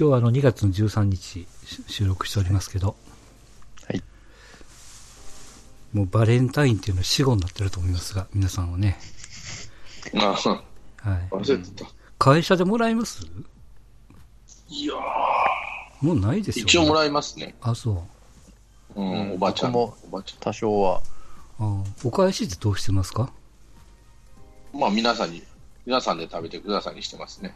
今日はあの2月の13日収録しておりますけど、はい。もうバレンタインっていうのは死後になってると思いますが、皆さんはね。ああ、はい。忘れてた。会社でもらえます？いやもうないですよ、一応もらいますね。あ、そう。うん、うんおばちゃん。僕もおばち多少は。あお返しってどうしてますか？まあ、皆さんに、皆さんで食べてくださいにしてますね。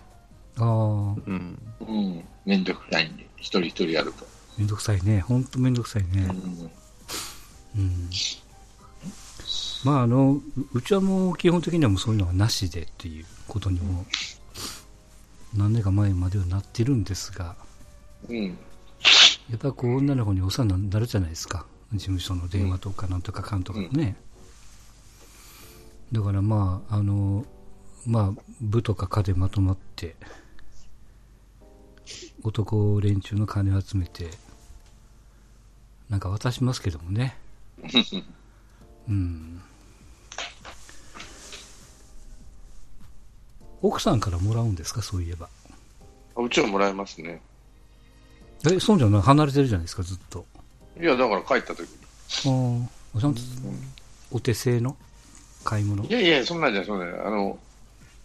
ああ、うん。うん。めんどくさいんで、一人一人やると。めんどくさいね。ほんとめんどくさいね。うん。うん。まあ、あの、ううちはもう基本的にはもうそういうのはなしでっていうことにも、何年か前まではなってるんですが、うん。やっぱりこう女の子にお世話になるじゃないですか。事務所の電話とかなんとかかんとかね。だからまあ、あの、まあ、部とか課でまとまって、男連中の金を集めて、なんか渡しますけどもね。うん。奥さんからもらうんですか、そういえば。うちはもらえますね。え、そうじゃない？離れてるじゃないですか、ずっと。いや、だから帰った時に。ああ、ちゃんとお手製の？買い物？い。やいや、そんなんじゃ、そんなんじゃ。あの、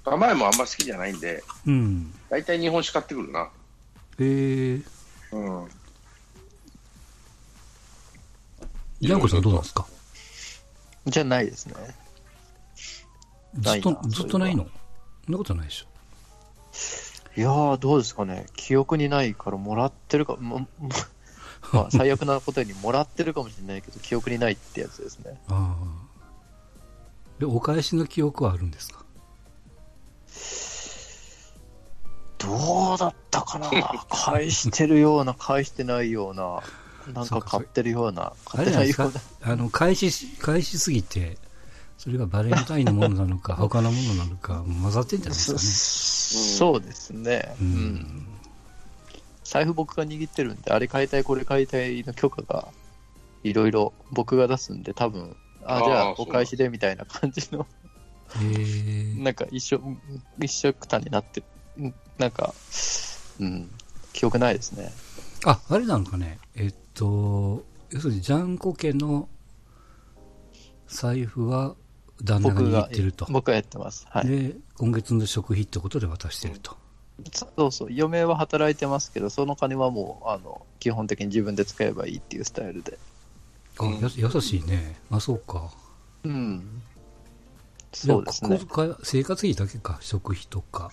甘いもんあんま好きじゃないんで、うん。大体日本酒買ってくるな。えー、うん。ジャンコさんどうなんですか？じゃないですね。ずっとないなずっとないの？そんなことないでしょ。いやー、どうですかね。記憶にないからもらってるか、もも まあ、最悪なことにもらってるかもしれないけど、記憶にないってやつですね。ああ。で、お返しの記憶はあるんですか？どうだったかな？返してるような、返してないような、なんかか買ってるような、あ買ってないような。あの、返しし、返しすぎて、それがバレンタインのものなのか、他のものなのか、混ざってんじゃないですかね。そうですね。ううんん。財布僕が握ってるんで、あれ買いたい、これ買いたいの許可が、いろいろ僕が出すんで、多分、あ、じゃあお返しでみたいな感じの、えー、なんか一緒、一緒くたになって、うんなんか、うん、記憶ないですね。あ、あれなのかね。えっと、要するに、ジャンコ家の財布は旦那が握僕がってると。僕がやってます。はい。で、今月の食費ってことで渡してると。そうそう、嫁は働いてますけど、その金はもう、あの、基本的に自分で使えばいいっていうスタイルで。あ、や優しいね。あ、そうか。うん。そうですね生活費だけか。食費とか、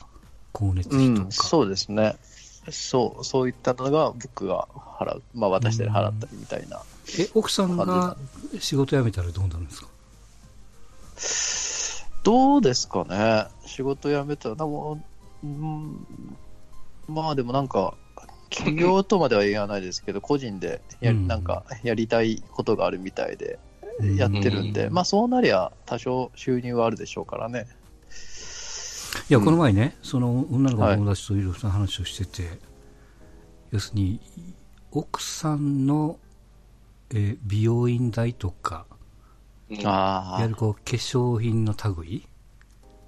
光熱うん、費とか。そうですね。そう、そういったのが僕が払う。まあ、渡して払ったりみたいな。え、奥さん感が仕事辞めたらどうなるんですか？どうですかね。仕事辞めたら、でも、うん、まあでもなんか、企業とまでは言わないですけど、個人でや、うんなんかやりたいことがあるみたいで、うんやってるんで、うんまあそうなりゃ多少収入はあるでしょうからね。いや、この前ね、その女の子の友達といろいろ話をしてて、要するに、奥さんの、えー美容院代とか、うんいわあゆるこう化粧品の類、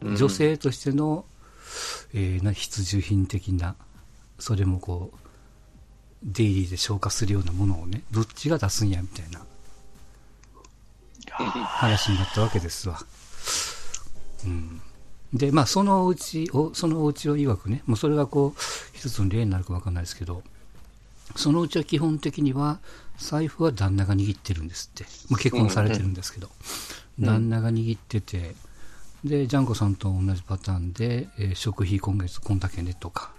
うん。女性としての、えーな必需品的な、それもこう、デイリーで消化するようなものをね、どっちが出すんや、みたいな話になったわけですわ。うん。で、まあ、そのお家を、そのお家を曰くね、もうそれがこう、一つの例になるかわかんないですけど、そのうちは基本的には、財布は旦那が握ってるんですって。まあ、結婚されてるんですけど、うん旦那が握ってて、で、ジャンコさんと同じパターンで、えー食費今月こんだけねとか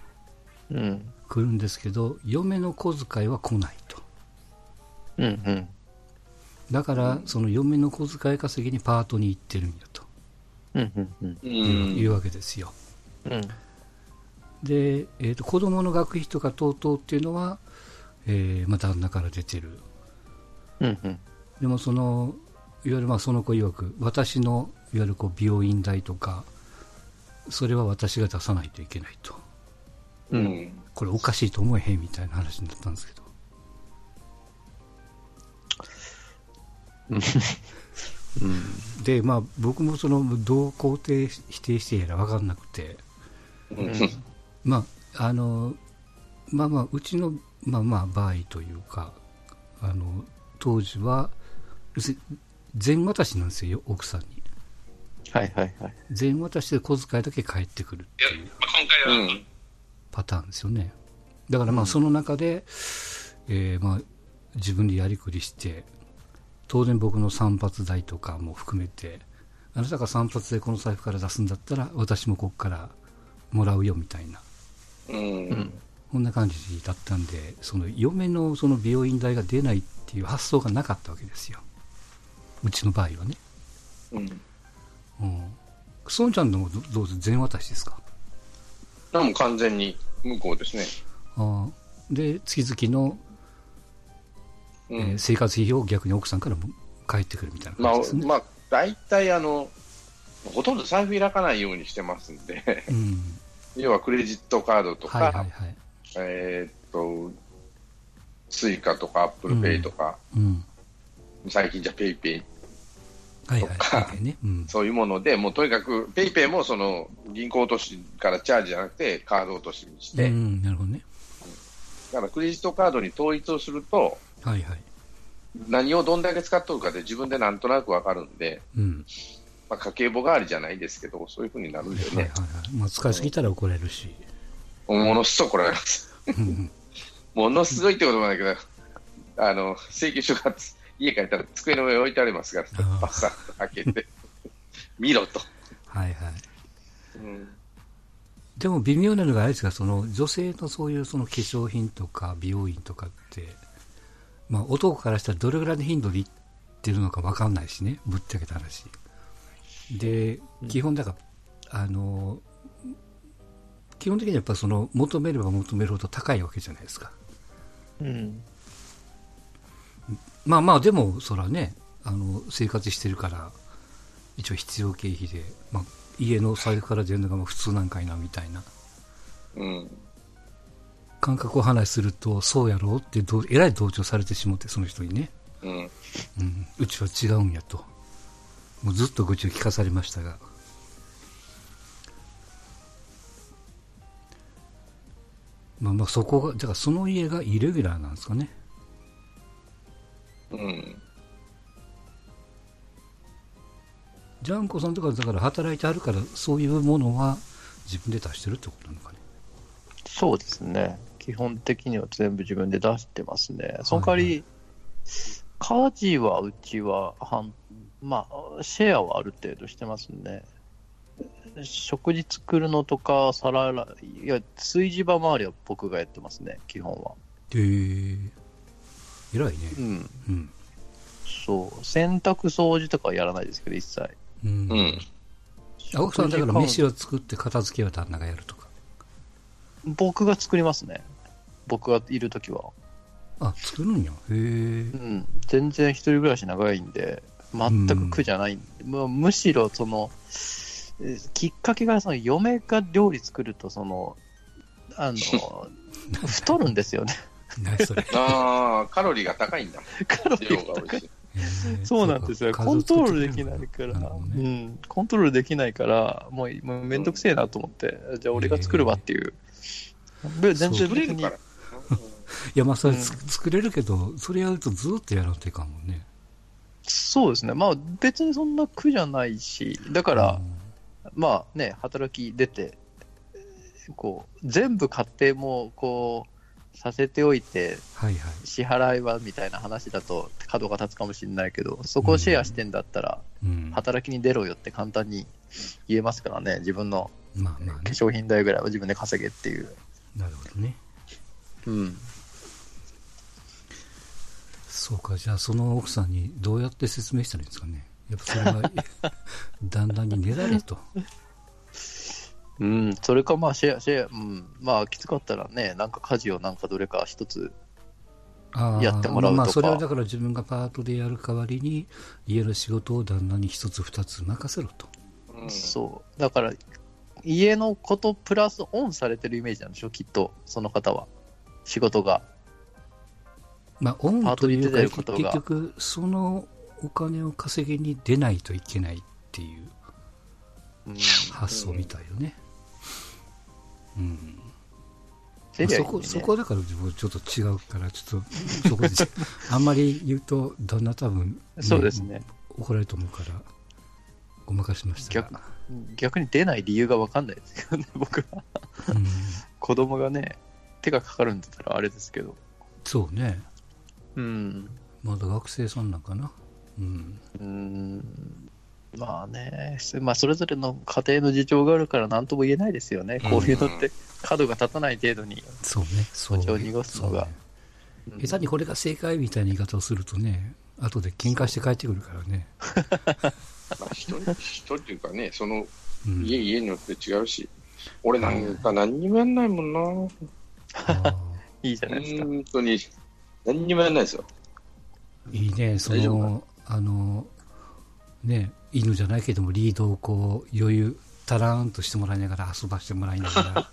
うん。来るんですけど、嫁の小遣いは来ないと。うんうん。だから、その嫁の小遣い稼ぎにパートに行ってるんやいう,、ん。いうわけですよ。うん。で、えーと、子供の学費とか等々っていうのは、えーまあ、旦那から出てる。うんうん。でもその、いわゆるまあその子曰く、私のいわゆるこう美容院代とか、それは私が出さないといけないと。うん。これおかしいと思えへんみたいな話になったんですけど。うん。で、まあ僕もその、どう肯定否定してやら分かんなくて、うん。まあ、あの、まあまあ、うちの、まあまあ、場合というか、あの、当時は、全渡しなんですよ、奥さんに。はいはいはい。全渡しで小遣いだけ返ってくるっていう。パターンですよね。だからまあ、その中で、えーまあ、自分でやりくりして、当然僕の散髪代とかも含めて、あなたが散髪でこの財布から出すんだったら、私もここからもらうよみたいな。うん。うん。こんな感じだったんで、その嫁のその美容院代が出ないっていう発想がなかったわけですよ。うちの場合はね。うん。うん。そんちゃんのもどどうぞ全渡しですか？でも完全に向こうですね。ああで、月々の、うん。えー生活費用を逆に奥さんからも返ってくるみたいなまあ感じです、ね。まあ、大体あの、ほとんど財布開かないようにしてますんで、うん。要はクレジットカードとか、はいはいはい。えーっと、スイカとかアップルペイとか、うん。最近じゃペイペイ、とかはい。ね。うん。そういうもので、もうとにかくペイペイもその銀行落としからチャージじゃなくてカード落としにして、うん、なるほどね。だからクレジットカードに統一をすると、はいはい。何をどんだけ使っとるかで自分でなんとなくわかるんで、うん。まあ、家計簿代わりじゃないですけど、そういうふうになるんではいはいね、はい。まあ、使いすぎたら怒られるし。ものすごく怒られます。うん ものすごいってこともないけど、あの、請求書がつ家帰ったら机の上に置いてありますから、バサッと開けて、見ろと。はいはい。うんでも微妙なのがあれですが、その女性のそういうその化粧品とか美容院とかって、まあ男からしたらどれぐらいの頻度で行ってるのか分かんないしね、ぶっちゃけた話。で、基本だから、あの、基本的にはやっぱその求めれば求めるほど高いわけじゃないですか。うん。まあまあ、でも、そらね、あの、生活してるから、一応必要経費で、まあ、家の財布から出るのがまあ普通なんかいな、みたいな。うん。感覚を話すると、そうやろ？うってどう、えらい同調されてしまって、その人にね。うん。うん、うちは違うんやと。もうずっと愚痴を聞かされましたが。まあまあそこが、だからその家がイレギュラーなんですかね。うん。ジャンコさんとかだから働いてあるから、そういうものは自分で出してるってことなのかね。そうですね。基本的には全部自分で出してますね。その代わり、家事はうちは半、まあ、シェアはある程度してますね。食事作るのとか、皿洗い、いや、炊事場周りは僕がやってますね、基本は。へえ。偉いね。うん。うん。そう。洗濯掃除とかはやらないですけど、一切。うん。うん。さんだから飯を作って片付けは旦那がやるとか。僕が作りますね。僕がいるときは。あ、作るんや。へえう。ん。全然一人暮らし長いんで、全く苦じゃないんで、もうむしろその、えーきっかけがその嫁が料理作ると、その、あの、太るんですよね。何それ。ああ、カロリーが高いんだ。カロリ量ーが高い。が美味しい。へーそうなんですよ。かコントロールできないから、ねうん、コントロールできないから、もうもうめんどくせえなと思って、じゃあ俺が作るわっていう。で全然別に作れるから。いや、まあ、それうんつ、作れるけど、それやるとずっとやらんといかんもんね。そうですね。まあ別にそんな苦じゃないし、だから、まあね、働き出て、こう、全部買っても、こう、させておいて、はいはい。支払いはみたいな話だと角が立つかもしれないけど、そこをシェアしてんだったら、うん。働きに出ろよって簡単に言えますからね、自分のまあまあね。化粧品代ぐらいは自分で稼げっていう。なるほどね。うん。そうか、じゃあその奥さんにどうやって説明したらいいんですかね。やっぱそれは、旦那にねだれと。うん、それかまあシェア、シェア、うん、まあきつかったらね、なんか家事をなんかどれか一つ、やってもらうとかまあ、それはだから自分がパートでやる代わりに、家の仕事を旦那に一つ二つ任せろと。うんそう。だから、家のことプラスオンされてるイメージなんでしょ、きっと、その方は。仕事が。まあ、オンパートに出てというか、結局、そのお金を稼ぎに出ないといけないっていううん発想みたいよね。うん。てりゃいい、ね、そこ、そこだから自分ちょっと違うから、ちょっと、そこで、あんまり言うと、旦那多分、そうですね。怒られると思うから、ごまかしましたが。逆に出ない理由が分かんないですよね、僕は。うん、子供がね、手がかかるんだったらあれですけど。そうね。うん。まだ学生さんなんかな？うん。うん。まあね、まあ、それぞれの家庭の事情があるから何とも言えないですよね。こういうのって、角が立たない程度に。そうね。そう。を濁すのがそうね下手にこれが正解みたいな言い方をするとね、後で喧嘩して帰ってくるからね。まあ、人に、人っていうかね、そのうん、家、家によって違うし、俺なんか何にもやんないもんな。あ いいじゃないですか。本当に、何にもやんないですよ。ーいいね、その、あの、ね、犬じゃないけども、リードをこう、余裕、たらーんとしてもらいながら遊ばしてもらいながら、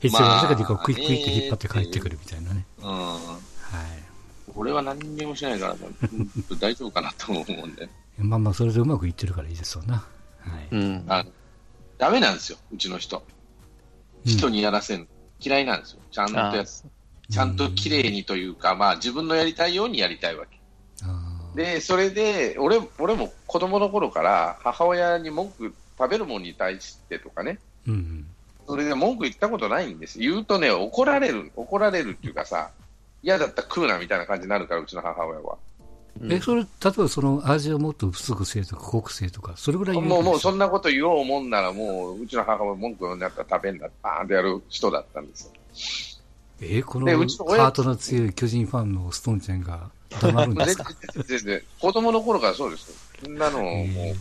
必要な時にこう、クイックイって引っ張って帰ってくるみたいなね。うん。はい。俺は何にもしないから、大丈夫かなと思うんで。まあまあ、それでうまくいってるからいいですわな。はい。うん。あダメなんですよ、うちの人。人にやらせるの。嫌いなんですよ。ちゃんとやあつちゃんと綺麗にというか、まあ自分のやりたいようにやりたいわけ。で、それで、俺、俺も子供の頃から母親に文句、食べるものに対してとかね、うん。それで文句言ったことないんです。言うとね、怒られる、怒られるっていうかさ、嫌だったら食うなみたいな感じになるから、うちの母親は。え、それ、例えばその味をもっと薄くせえとか濃くせえとか、それぐらい言もう、もうそんんなこと言おうもんなら、もう、うちの母親文句になったら食べんな、バーンってやる人だったんですよ。えーこのハートの強い巨人ファンのストーンちゃんが黙るんです全か然、全然、子供の頃からそうですよ。そんなのをもう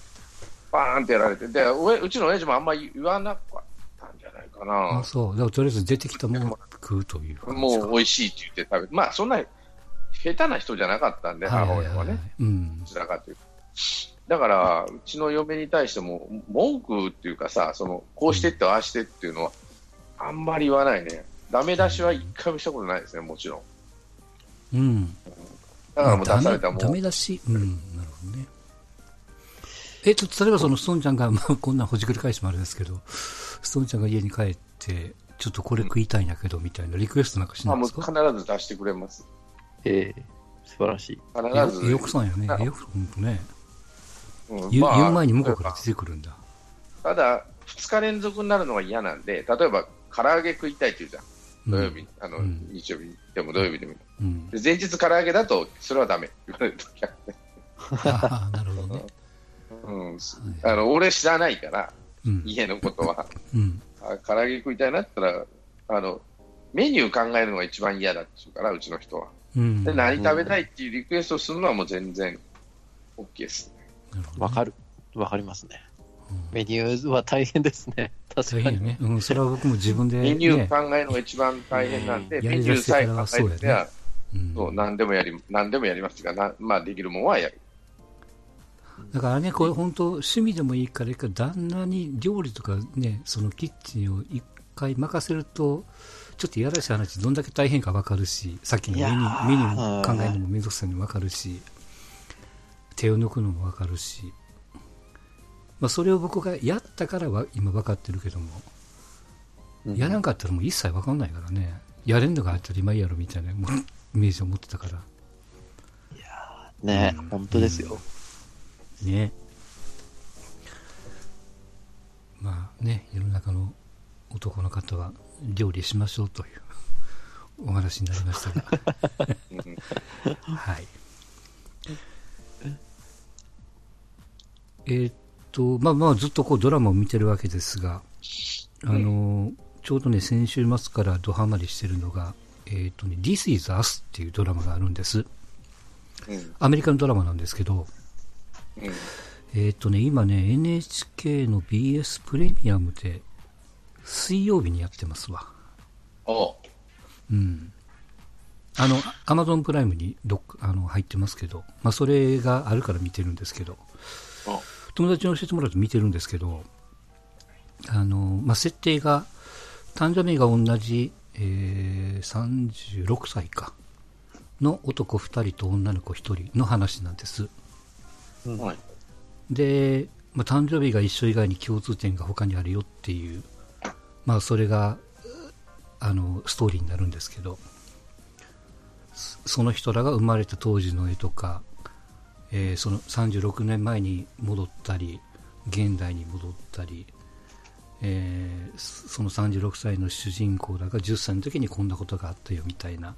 バーンってやられて、で、うちの親父もあんまり言わなかったんじゃないかあ、な。そう。だからとりあえず出てきたものを食うという感じもですか。う美味しいって言って食べまあ、そんな下手な人じゃなかったんで、母親はね。うんど。ちらかというと。だから、うちの嫁に対しても、文句っていうかさ、その、こうしてって、ああしてっていうのは、あんまり言わないね。ダメ出しは一回もしたことないですね、もちろん。うん。だからもうまあ出されたらもダメダう、メ出し。うん。なるほどね。えっと、例えばそのストーンちゃんが、まあ、こんなほじくり返しもあれですけど、ストーンちゃんが家に帰って、ちょっとこれ食いたいんだけど、みたいなリクエストなんかしないですか？必ず出してくれます。ええ素晴らしい。必ず。よくさんよね。あよく、ほんとね。うん言う前に向こうから出てくるんだ。ただ、2日連続になるのが嫌なんで、例えば、唐揚げ食いたいって言うじゃん。土曜日、あの、うん日曜日でも土曜日でもいい。うん。で前日唐揚げだと、それはダメ。言われる時あってああ、なるほどね。うん。あの、俺知らないから、うん。家のことは。うん。あ唐揚げ食いたいなって言ったら、あの、メニュー考えるのが一番嫌だって言うから、うちの人は。うん。で、な何食べたいっていうリクエストをするのはもう全然 OK です。ねわかる。わかりますね。うんメニューは大変ですね。確かに。大変よね。うん、それは僕も自分で、ね。メニュー考えるのが一番大変なんで、うんメニューさえ考えてりゃ、うんそう、何でもやり、何でもやりますが、なまあ、できるもんはやる。だからね、これ本当、趣味でもいいから、旦那に料理とかね、そのキッチンを一回任せると、ちょっといやらしい話、どんだけ大変か分かるし、さっきのメニューーメニュー考えるのもめんどくさいのも分かるし、手を抜くのも分かるし、まあ、それを僕がやったからは今分かってるけども、うん。やらんかったらもう一切分かんないからね、やれんのが当たり前やろみたいなもうイメージを持ってたから。ねうん。本当ですよ。ね。まあね世の中の男の方は料理しましょうというお話になりましたが。う んはい。えーっとまあまあずっとこうドラマを見てるわけですがあのちょうどね先週末からドハマりしてるのがえーっとね This is Us っていうドラマがあるんです。うん。アメリカのドラマなんですけどうん。えーっとね、今ね、NHK の BS プレミアムで、水曜日にやってますわ。おううん。あの、アマゾンプライムにどっあの入ってますけど、まあ、それがあるから見てるんですけど、おう友達に教えてもらうと見てるんですけど、あの、まあ、設定が、誕生日が同じ、えー、36歳か、の男2人と女の子1人の話なんです。はい。で、まあ、誕生日が一緒以外に共通点が他にあるよっていう、まあ、それがあのストーリーになるんですけどその人らが生まれた当時の絵とか、えー、その36年前に戻ったり現代に戻ったり、えー、その36歳の主人公らが10歳の時にこんなことがあったよみたいな、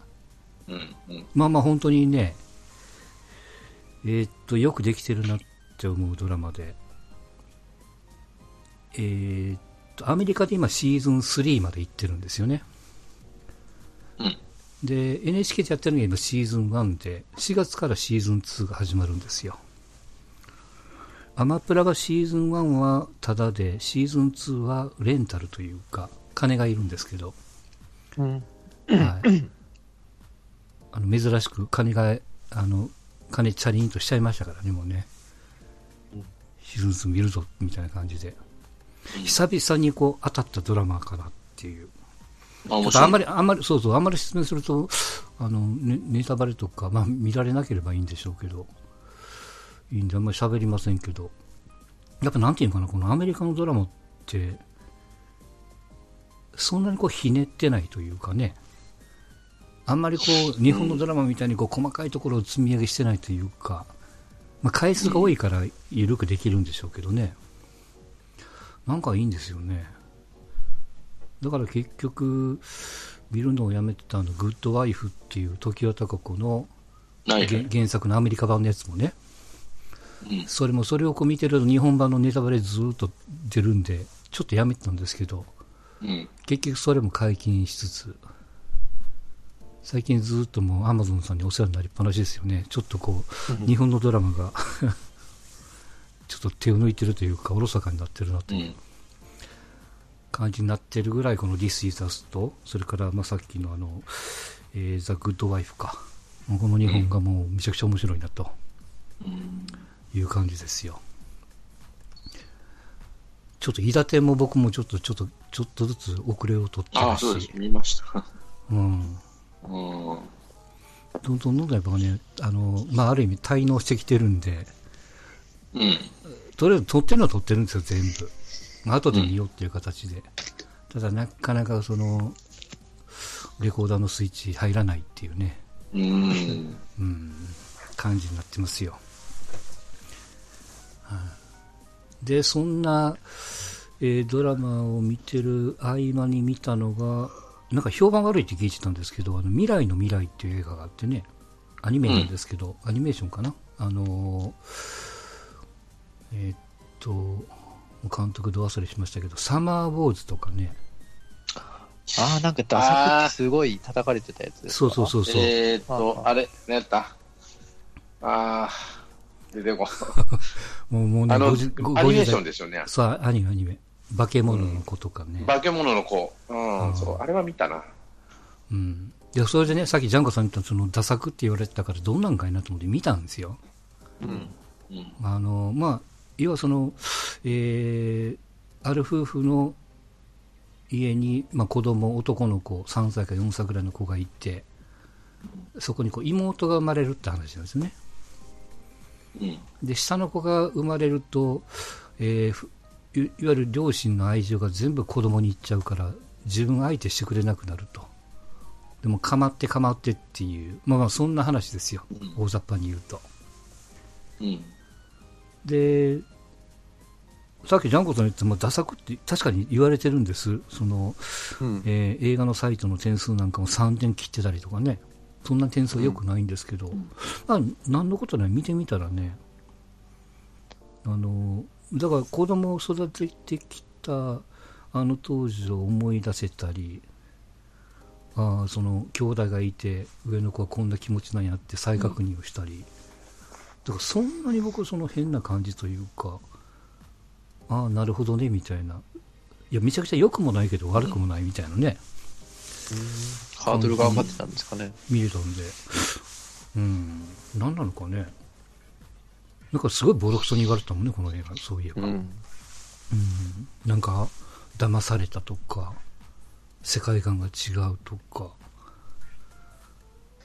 うんうん、まあまあ本当にねえー、っとよくできてるなって思うドラマでえー、っとアメリカで今シーズン3まで行ってるんですよね、うん、で NHK でやってるのが今シーズン1で4月からシーズン2が始まるんですよアマプラがシーズン1はタダで、シーズン2はレンタルというか、金がいるんですけど、うん、はい。あの、珍しく金が、あの、金チャリンとしちゃいましたからね、もうね。シーズン2見るぞ、みたいな感じで。久々にこう、当たったドラマかなっていう。ちょっとあんまり、あんまり、そうそう、あんまり説明すると、あの、ね、ネタバレとか、まあ、見られなければいいんでしょうけど、いいんであんまり喋りませんけど、やっぱなんていうのかな、このアメリカのドラマって、そんなにこうひねってないというかね、あんまりこう日本のドラマみたいにこう細かいところを積み上げしてないというか、まあ、回数が多いから緩くできるんでしょうけどね、なんかいいんですよね。だから結局、見るのをやめてたの、グッドワイフっていう常盤貴子の原作のアメリカ版のやつもね、それもそれをこう見てると日本版のネタバレずっと出るんで、ちょっとやめてたんですけど、うん、結局それも解禁しつつ、最近ずっともうアマゾンさんにお世話になりっぱなしですよね。ちょっとこう、日本のドラマが ちょっと手を抜いてるというか、おろそかになってるなと。いう感じになってるぐらい、この This is Us と、それからまあさっきのあの、えー、The Good Wife か。この日本がもうめちゃくちゃ面白いなと。いう感じですよ。ちょっと、飯舘も僕もちょっと、ちょっと、ちょっとずつ遅れを取ってるし。あそうです。見ました。うん。うん。どんどんどんどんやっぱね、あの、まあ、ある意味滞納してきてるんで、うん。とりあえず撮ってるのは撮ってるんですよ、全部。まあ、後で見ようっていう形で。うん、ただ、なかなかその、レコーダーのスイッチ入らないっていうね。うん。うん。感じになってますよ。で、そんな、えー、ドラマを見てる合間に見たのが、なんか評判悪いって聞いてたんですけど、あの未来の未来っていう映画があってね、アニメなんですけど、うん、アニメーションかなあのー、えー、っと、監督ど忘れしましたけど、サマーウォーズとかね。ああ、なんかダサくてすごい叩かれてたやつそうそうそうそう。えー、っと、あれ、何やった？ああ、出てこ もうもうね、あの、アニメーションですよね。そう、アニメ、アニメ。化け物の子とかね。うん、化け物の子。うん、そう、あれは見たな。うん。いや、それでね、さっきジャンコさん言ったその、ダサくって言われてたから、どんなんかいなと思って見たんですよ。うん。うん、あの、まあ、要はその、えー、ある夫婦の家に、まあ、子供、男の子、3歳か4歳ぐらいの子がいて、そこにこう妹が生まれるって話なんですね。で下の子が生まれると、えー、いわゆる両親の愛情が全部子供にいっちゃうから自分相手してくれなくなると。でも構って構ってっていう、まあ、まあそんな話ですよ、うん、大雑把に言うと、うん、でさっきジャンコさん言ってもダサくって確かに言われてるんです。その、うん、えー、映画のサイトの点数なんかも3点切ってたりとかね。そんな点数は良くないんですけど、うん、まあ、何のことない。見てみたらね。あのだから子供を育ててきたあの当時を思い出せたりあその兄弟がいて上の子はこんな気持ちなんやって再確認をしたり、うん、だからそんなに僕その変な感じというかああなるほどねみたいないやめちゃくちゃ良くもないけど悪くもないみたいなね、うんハードルが上がってたんですかね。見えたんで。うん。何なのかね。なんかすごいボロクソに言われたもんね、この映画、そういえば。うん。うん、なんか、騙されたとか、世界観が違うとか。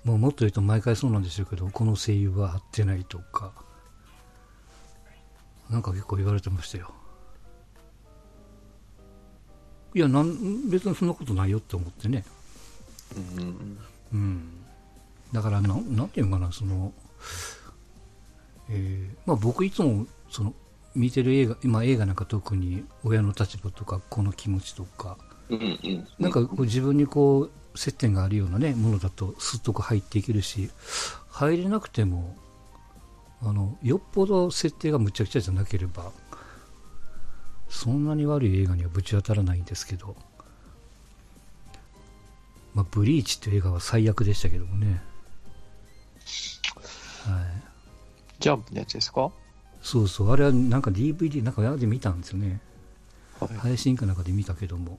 もうもっと言うと毎回そうなんでしょうけど、この声優は合ってないとか。なんか結構言われてましたよ。いやなん、別にそんなことないよって思ってね。うん。うん。だからな、なんていうのかな、その、えーまあ僕いつも、その、見てる映画、今映画なんか特に親の立場とか、この気持ちとか、うんうん。なんかこう自分にこう、接点があるようなね、ものだとスッとこう入っていけるし、入れなくても、あの、よっぽど設定がむちゃくちゃじゃなければ、そんなに悪い映画にはぶち当たらないんですけど、まあ、ブリーチっていう映画は最悪でしたけどもね。はい。ジャンプのやつですか？はそうそう、あれはなんか DVD なんかで見たんですよね。い。配信かなんかで見たけども。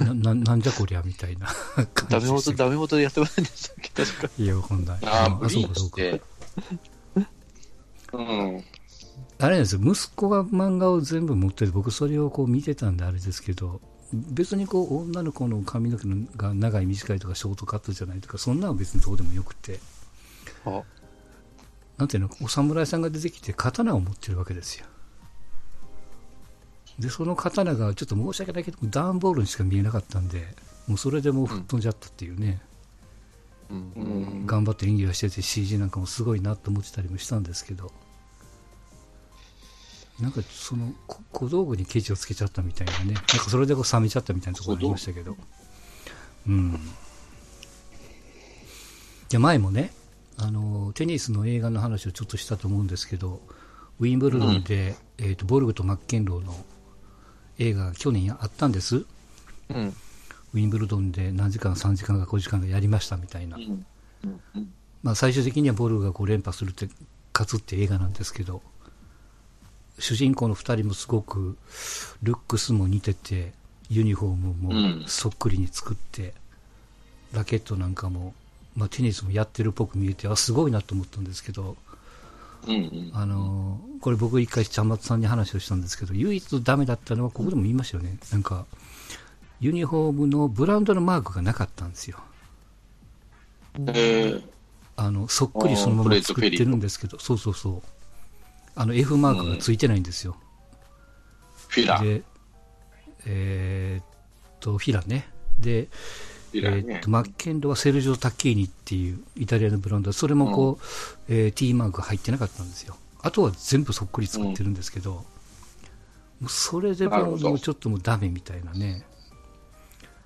な、ななんじゃこりゃみたいな感 ダメ元、ダメ元でやってませんでしたっけ確か。いや、わかんない。ああ、うんブリーチっそうかそうか。て。うん。あれなんですよ、息子が漫画を全部持ってて、僕それをこう見てたんであれですけど、別にこう女の子の髪の毛が長い短いとかショートカットじゃないとか、そんなのは別にどうでもよくて、あ、なんていうの、お侍さんが出てきて刀を持ってるわけですよ。で、その刀がちょっと申し訳ないけど、段ボールにしか見えなかったんで、もうそれでもう吹っ飛んじゃったっていうね、うん。ううんん。頑張って演技をしてて CG なんかもすごいなと思ってたりもしたんですけど、なんかそのこ小道具にケチをつけちゃったみたいなね、なんかそれでこう冷めちゃったみたいなところありましたけど、うん。で、前もね、あの、テニスの映画の話をちょっとしたと思うんですけど、ウィンブルドンで、えっ、と、ボルグとマッケンローの映画が去年あったんです。うん。ウィンブルドンで何時間、3時間か5時間かやりましたみたいな。うんうんまあ、最終的にはボルグがこう連覇するって、勝つって映画なんですけど、主人公の2人もすごくルックスも似てて、ユニフォームうんもそっくりに作って、ラケットなんかも、まあ、テニスもやってるっぽく見えて、あ、すごいなと思ったんですけど、うんうん。あのーこれ僕一回ちゃんまつさんに話をしたんですけど、唯一ダメだったのは、ここでも言いましたよね。なんか、ユニフォームのブランドのマークがなかったんですよ。えー、あの、そっくりそのまま作ってるんですけど、そうそうそう。あの F マークがついてないんですよ。フィラ。フで、えーっと、フィラね。で、えーっと、マッケンロはセルジオ・タッキーニっていうイタリアのブランド、それもこう、えー T マークが入ってなかったんですよ。あとは全部そっくり作ってるんですけど、もうそれでもうなるほどもうちょっともうダメみたいなね。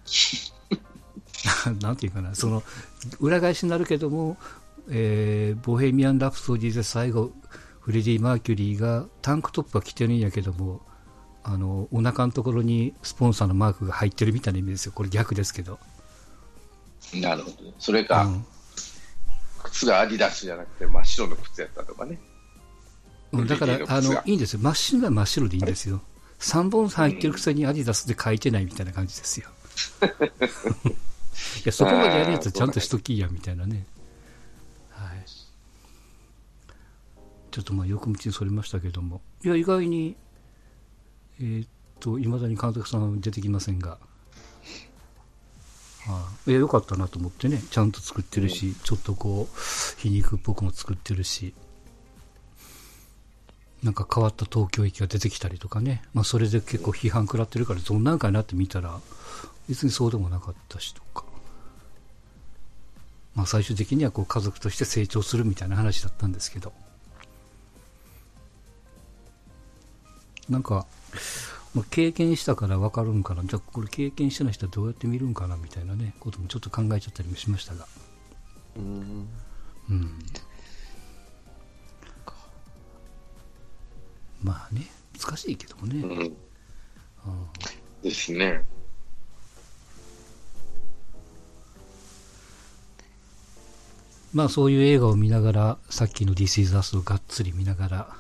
なんていうかな、その、裏返しになるけども、えーボヘミアン・ラプソディで最後、フレディ・マーキュリーがタンクトップは着てるんやけども、あの、お腹のところにスポンサーのマークが入ってるみたいな意味ですよ。これ逆ですけど。なるほど。それか、うん靴がアディダスじゃなくて真っ白の靴やったとかね。うんだからあの、いいんですよ。真っ白は真っ白でいいんですよ。3本入ってるくせにアディダスで書いてないみたいな感じですよ。いや、そこまでやるやつはちゃんとしときや、みたいなね。はい。ちょっとまあ、横道にそれましたけども。いや、意外に、えーっと、いまだに監督さんは出てきませんが。ああい。や、よかったなと思ってね。ちゃんと作ってるし、ちょっとこう、皮肉っぽくも作ってるし。なんか変わった東京駅が出てきたりとかね、まあ、それで結構批判食らってるから、どんなんかなって見たら、別にそうでもなかったしとか、まあ、最終的にはこう家族として成長するみたいな話だったんですけど、なんか、まあ、経験したから分かるんかな、じゃあこれ経験してない人はどうやって見るんかなみたいなね、こともちょっと考えちゃったりもしましたが。うん。うんまあね、難しいけどもね。うん。うんですね。まあそういう映画を見ながら、さっきの This is Us をがっつり見ながら、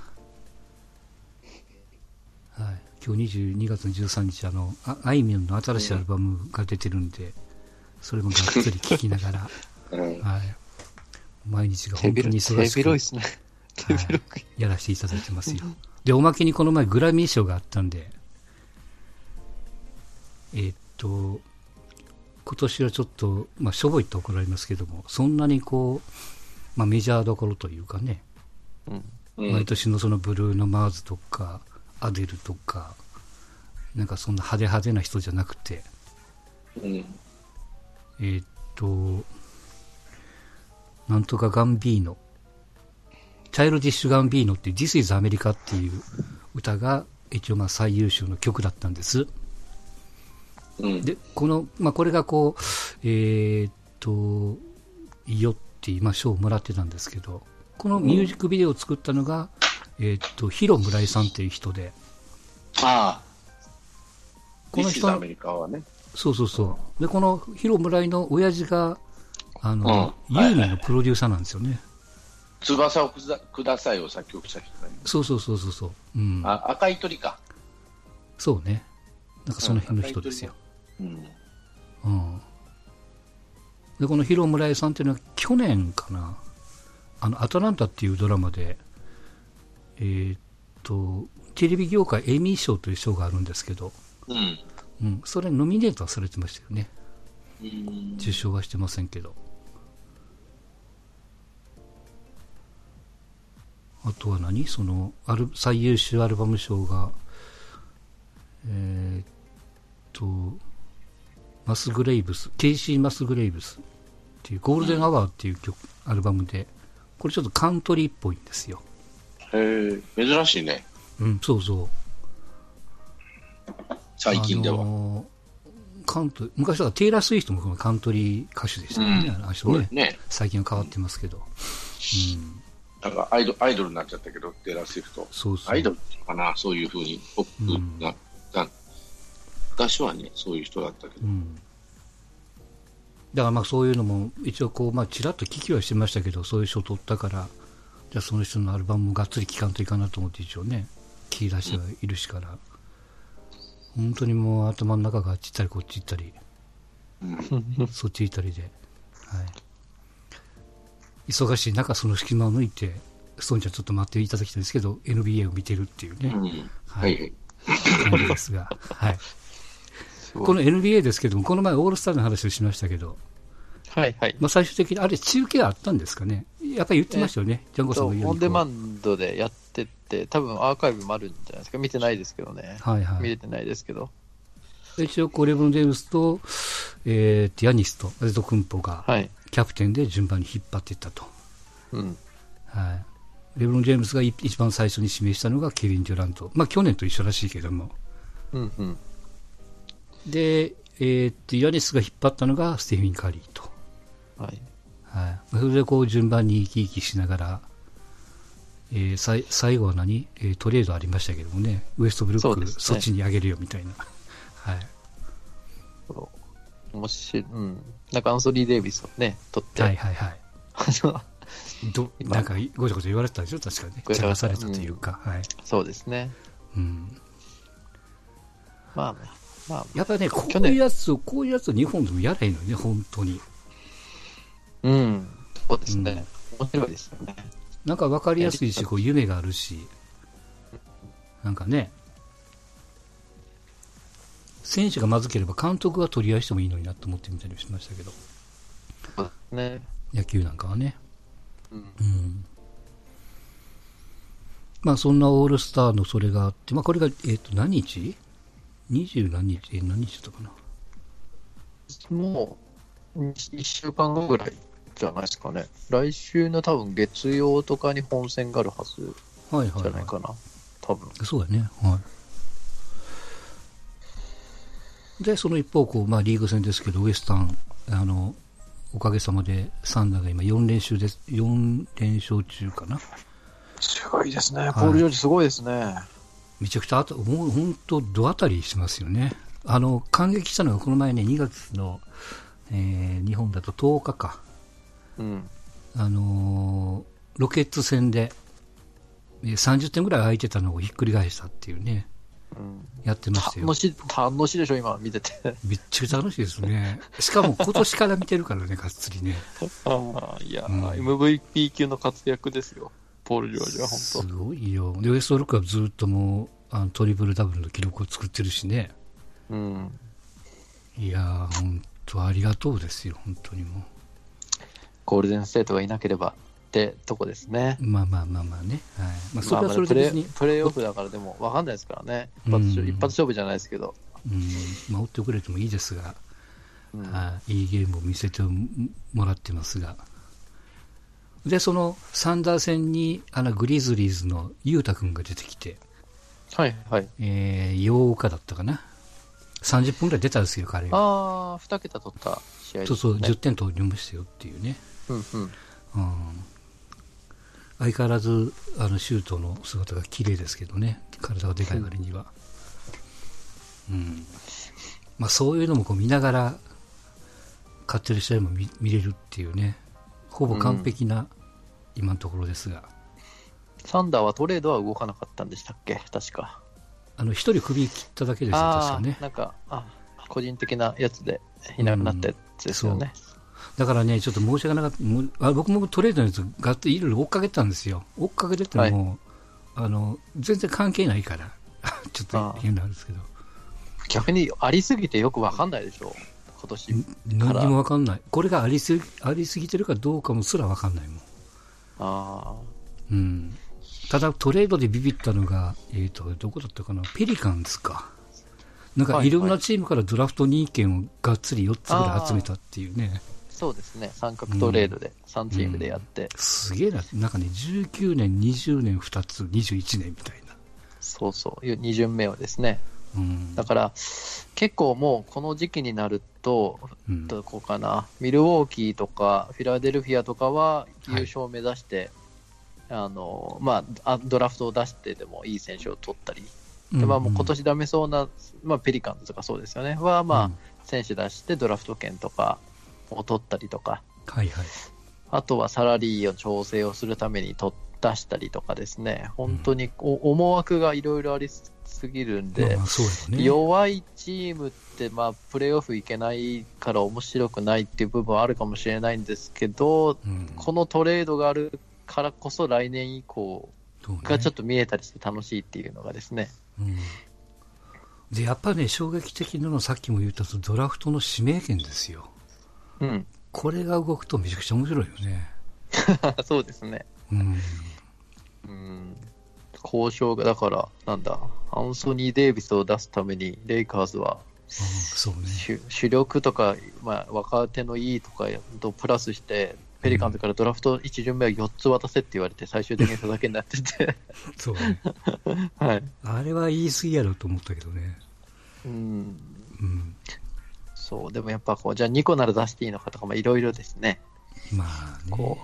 はい、今日22月の13日、あの、ああいみょんの新しいアルバムが出てるんで、それもがっつり聴きながら、う ん。はい、毎日が手本当に広い、手忙しいっすね。手はい広く。やらせていただいてますよ。で、おまけにこの前グラミー賞があったんで、えーっと、今年はちょっと、まあ、しょぼいって怒られますけども、そんなにこう、まあ、メジャーどころというかね、うん。うん毎年のそのブルーノ・マーズとか、アデルとか、なんかそんな派手派手な人じゃなくて、うん。えーっと、なんとかガンビーノ、チャイルディッシュガンビーノっていう This is America っていう歌が一応まあ最優秀の曲だったんです。うん。で、この、まあこれがこう、えーっと、いいよって今賞をもらってたんですけど、このミュージックビデオを作ったのが、えーっと、ヒロ村井さんっていう人で、ああ。この人アメリカはね。そうそうそう。で、このヒロ村井の親父が、あの、うんユーミンのプロデューサーなんですよね。翼をくだくださいを作曲した人だね。そうそうそうそうそう。うん。あ、赤い鳥か。そうね。なんかその辺の人ですよ。うん。うん。で、このヒロ村井さんっていうのは去年かな。あの、アトランタっていうドラマで、えーっと、テレビ業界エミー賞という賞があるんですけど、うん。うん、それノミネートはされてましたよね。うん受賞はしてませんけど。あとは何？そのアル、最優秀アルバム賞が、えーっと、マスグレイブス、ケイシー・マスグレイブスっていう、ゴールデンアワーっていう曲、アルバムで、これちょっとカントリーっぽいんですよ。へえ、珍しいね。うん、そうそう。最近では。あのーカント昔はテイラー・スウィフトもカントリー歌手でしたよね、うんあねね。最近は変わってますけど。うん、なんかアイドアイドルになっちゃったけど、テイラー・スウィフト。そうそう。アイドルっていうのかな、そういうふうに、ポップな、な昔はね、そういう人だったけど。うん。だからまあそういうのも一応こう、まあちらっと聞きはしてましたけど、そういう賞取ったから、じゃあその人のアルバムもがっつり聴かんといかなと思って一応ね、聞き出してはいるしから、本当にもう頭の中があっち行ったりこっち行ったり、うん。そっち行ったりで、はい。忙しい中その隙間を抜いて、ストーンちゃんちょっと待っていただきたいんですけど、NBA を見てるっていうね、うん。ははいいはい。感じですが、はい。この NBA ですけども、この前オールスターの話をしましたけど、はいはい。まあ、最終的に、あれ、中継あったんですかね、やっぱり言ってましたよね、ジャンゴさんそうも言うようにオンデマンドでやってって、多分アーカイブもあるんじゃないですか。見てないですけどね。はいはい、見れてないですけど。一応こう、レブロン・ジェームスと、えー、ヤニスと、アゼト・クンポがはい。キャプテンで順番に引っ張っていったと、うん。はい、レブロン・ジェームスがい一番最初に指名したのがケビン・デュラント、まあ、去年と一緒らしいけども、うんうん。で、えーっと、ヤニスが引っ張ったのがステフィン・カリーと。はい。はい、それでこう順番に生き生きしながら、えー、さい最後は何、えートレードありましたけどもね、ウエストブルックそね。そっちにあげるよみたいな、はい、そう。もし、うん。なんかアンソニー・デイビスをね、取って、はいはいはい。ど今。なんかごちゃごちゃ言われてたでしょ、確かね、ごちゃごちゃ。茶化されたというか、はい。そうですね。うん、まあね。まあ、やっぱりね、こういうやつを、こういうやつを日本でもやらへんのよね、本当に。うん。そうですね。面白いですよね。なんか分かりやすいし、こう夢があるし、なんかね、選手がまずければ監督が取り合いしてもいいのになと思ってみたりしましたけど、ね。野球なんかはね。うん。うん。まあそんなオールスターのそれがあって、まあこれが、えっ、と何日 ?20 何日？え、何日だったかな？もう、1週間後ぐらいじゃないですかね。来週の多分月曜とかに本戦があるはずはいはい、はじゃないかな。多分。い。そうだね。はい。で、その一方、こう、まあリーグ戦ですけど、ウエスタン、あの、おかげさまでサンダーが今4連勝です。4連勝中かな。すごいですね。いポール・ジョージすごいですね。めちゃくちゃあた、もう本当、ど当たりしますよね。あの、感激したのがこの前ね、2月の、えー日本だと10日か。うん。あのーロケッツ戦で、えー30点ぐらい空いてたのをひっくり返したっていうね、うん。やってましたよ楽。しい、楽しいでしょ、今、見てて。めっちゃくちゃ楽しいですね。しかも今年から見てるからね、がっつりね。ああ、いや、うん MVP 級の活躍ですよ。ポール・ジョージはす本ごいよ。で、ウエストロックはずっともう、あのトリプルダブルの記録を作ってるしね。当。うん。いやー、本当ありがとうですよ、本当にもゴールデンステートがいなければ、ってとこですね。まあまあまあまあね。はい。まあ、それはそれプレで別に、プレーオフだからでも分かんないですからね。一発一発勝負じゃないですけど。うん、まあ、追ってくれてもいいですが、うんはいいいゲームを見せてもらってますが。で、そのサンダー戦に、あの、グリズリーズのユータ君が出てきて、はいはい。えー、8日だったかな。30分くらい出たんですよ、彼が。ああ、2桁取った試合ですそうそう、ね。10点取りましたよっていうね。うんうん。うん。相変わらず、あの、シュートの姿が綺麗ですけどね。体がでかい割には。うん。まあ、そういうのもこう見ながら、勝ってる試合も見見れるっていうね。ほぼ完璧な、今のところですが。サンダーはトレードは動かなかったんでしたっけ？確か。あの、一人首切っただけですよ、確かね。なんか、あ個人的なやつでいなくなったやつですよね。だからね、ちょっと申し訳なかった。僕もトレードのやつ、がっといろいろ追っかけてたんですよ。追っかけてても、あの、全然関係ないから。ちょっと変なんですけど。逆にありすぎてよくわかんないでしょ。今年。何にもわかんない。これがありすぎ、ありすぎてるかどうかもすらわかんないもん。あうん。ただトレードでビビったのが、えっ、と、どこだったかな？ペリカンですか。なんかはいいろんなチームからドラフト2件をがっつり4つぐらい集めたっていうね。あ、そうですね。三角トレードで3チームでやって。すげえな。なんかね、19年、20年2つ、21年みたいな。そうそう。2巡目をですね。うん。だから、結構もうこの時期になると、うんどこかな、ミルウォーキーとかフィラデルフィアとかははい優勝を目指して、あのまあ、あドラフトを出してでもいい選手を取ったり、でまあ、もう今年ダメそうな、まあ、ペリカンズとかそうですよね、は、まあうん選手出してドラフト権とかを取ったりとか、はいはい。あとはサラリーを調整をするために取出したりとかですね、本当にお思惑がいろいろありすぎるんで。うよね。弱いチームって、まあ、プレーオフいけないから面白くないっていう部分はあるかもしれないんですけど、うんこのトレードがあるからこそ来年以降がちょっと見えたりして楽しいっていうのがですね。うんで、やっぱね、衝撃的なのはさっきも言ったとドラフトの指名権ですよ。うん。これが動くとめちゃくちゃ面白いよね。そうですね。うん。うん。交渉が、だから、なんだ、アンソニー・デイビスを出すために、レイカーズはそうね。主主力とか、まあ、若手のいいとかとプラスして、ペリカンズからドラフト1巡目は4つ渡せって言われて、最終的にそれだけになってて、そうね。はい。あれは言い過ぎやろと思ったけどね。うん。うん。そう、でもやっぱこう、じゃあ2個なら出していいのかとか、まあいろいろですね。まあね。こ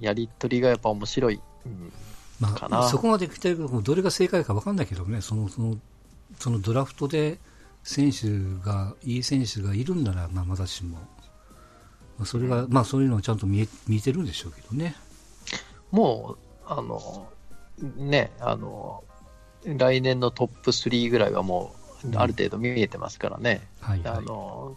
う、やりとりがやっぱ面白い。うん。まかなあ、そこまで来てるけど、どれが正解か分かんないけどね、その、その、そのドラフトで選手が、いい選手がいるんなら、まあ、まだしも、まあ、それが、まあ、そういうのはちゃんと見え、見えてるんでしょうけどね。もう、あの、ね、あの、来年のトップ3ぐらいはもう、ある程度見えてますからね。はい、はい。あの、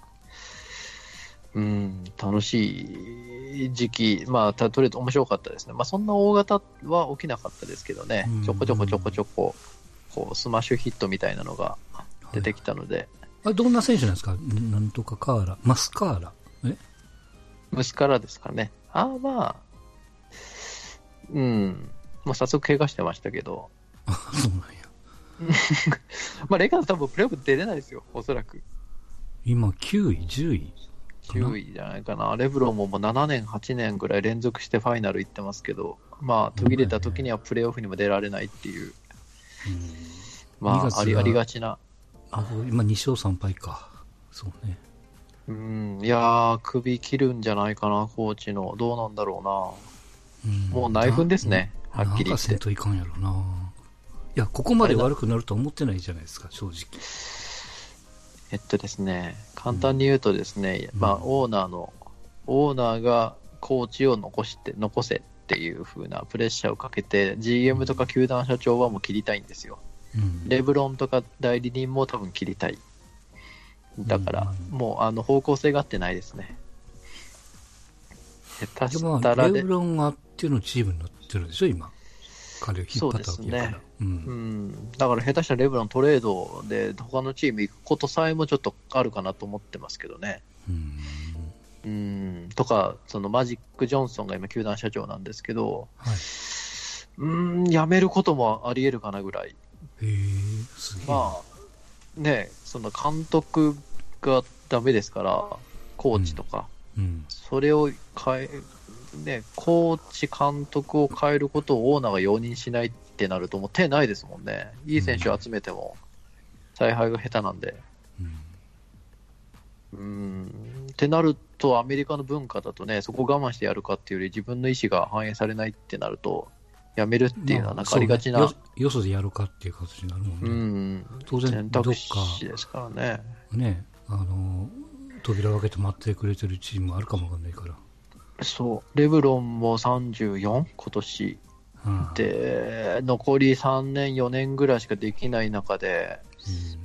うん、楽しい時期、まあ、たとりあえず面白かったですね。まあ、そんな大型は起きなかったですけどねうん、ちょこちょこちょこちょこ、こう、スマッシュヒットみたいなのが出てきたので、あれどんな選手なんですか？なんとかカーラ。マスカーラ。え？息からですかね。ああ、まあ、うん、もう早速怪我してましたけど、あ、そうなんや。まあ、レイカーズ多分プレーオフ出れないですよ、おそらく。今、9位、10位。かな？9位じゃないかな。レブロンももう7年、8年ぐらい連続してファイナル行ってますけど、まあ、途切れた時にはプレーオフにも出られないっていう、うんまあ、ありはありがちな。あ今、2勝3敗か。そうね。うん、いやー、首切るんじゃないかな、コーチの。どうなんだろうな。うんもう内紛ですねはっきり言ってなんかせんといかんやろな。いや、ここまで悪くなるとは思ってないじゃないですか、正直。えっとですね、簡単に言うとですね、うんまあ、オーナーの、オーナーがコーチを残して、残せっていう風なプレッシャーをかけて、GM とか球団社長はもう切りたいんですよ。うん。レブロンとか代理人も多分切りたい。だから、うんもうあの方向性が合ってないですね。下手したらでレブ、ロンがあってのチームになってるでしょ、今。彼を引っ張ったわけやから。そうう。うんん、だから下手したらレブロントレードで他のチーム行くことさえもちょっとあるかなと思ってますけどね。うんうん、とか、そのマジック・ジョンソンが今、球団社長なんですけど、はい。うん、辞めることもあり得るかなぐらい。へ。まあ、ね、その監督がダメですから、コーチとか、うん。それを変え、ね、コーチ、監督を変えることをオーナーが容認しないってなると、もう手ないですもんね。いい選手を集めても、采配が下手なんで。うん。うん、ってなると、アメリカの文化だとね、そこを我慢してやるかっていうより、自分の意思が反映されないってなると、やめるっていうのは、なんかありがちな、まあねよよそでやるかっていう形になるもんね。うん、当然、選どっ肢ですからね。ね、あの、扉を開けて待ってくれてるチームもあるかもわかんないから。そう、レブロンも34、今年うん、で、残り3年、4年ぐらいしかできない中で、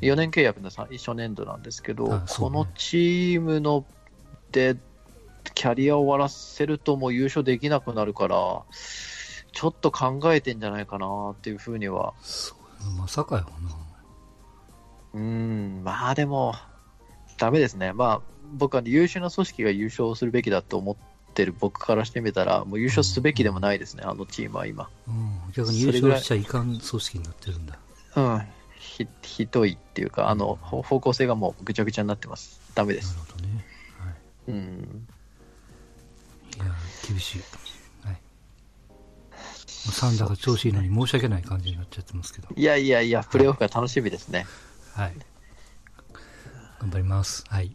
うん。4年契約のさ初年度なんですけど、ね。このチームのでキャリアを終わらせるともう優勝できなくなるから、ちょっと考えてんじゃないかなっていうふうには、まさかよな。うん、まあでも、ダメですね、まあ、僕は優秀な組織が優勝するべきだと思ってる僕からしてみたら、もう優勝すべきでもないですね、あのチームは今。うん、逆に優勝しちゃいかん組織になってるんだ。うん、ひひどいっていうか、あのほ方向性がもうぐちゃぐちゃになってます、ダメでなるす。ほどね。はい。うんいやー、厳しい。はい。サンダーが調子いいのに申し訳ない感じになっちゃってますけど。いやいやいや、プレーオフが楽しみですね。はい。頑張ります。はい。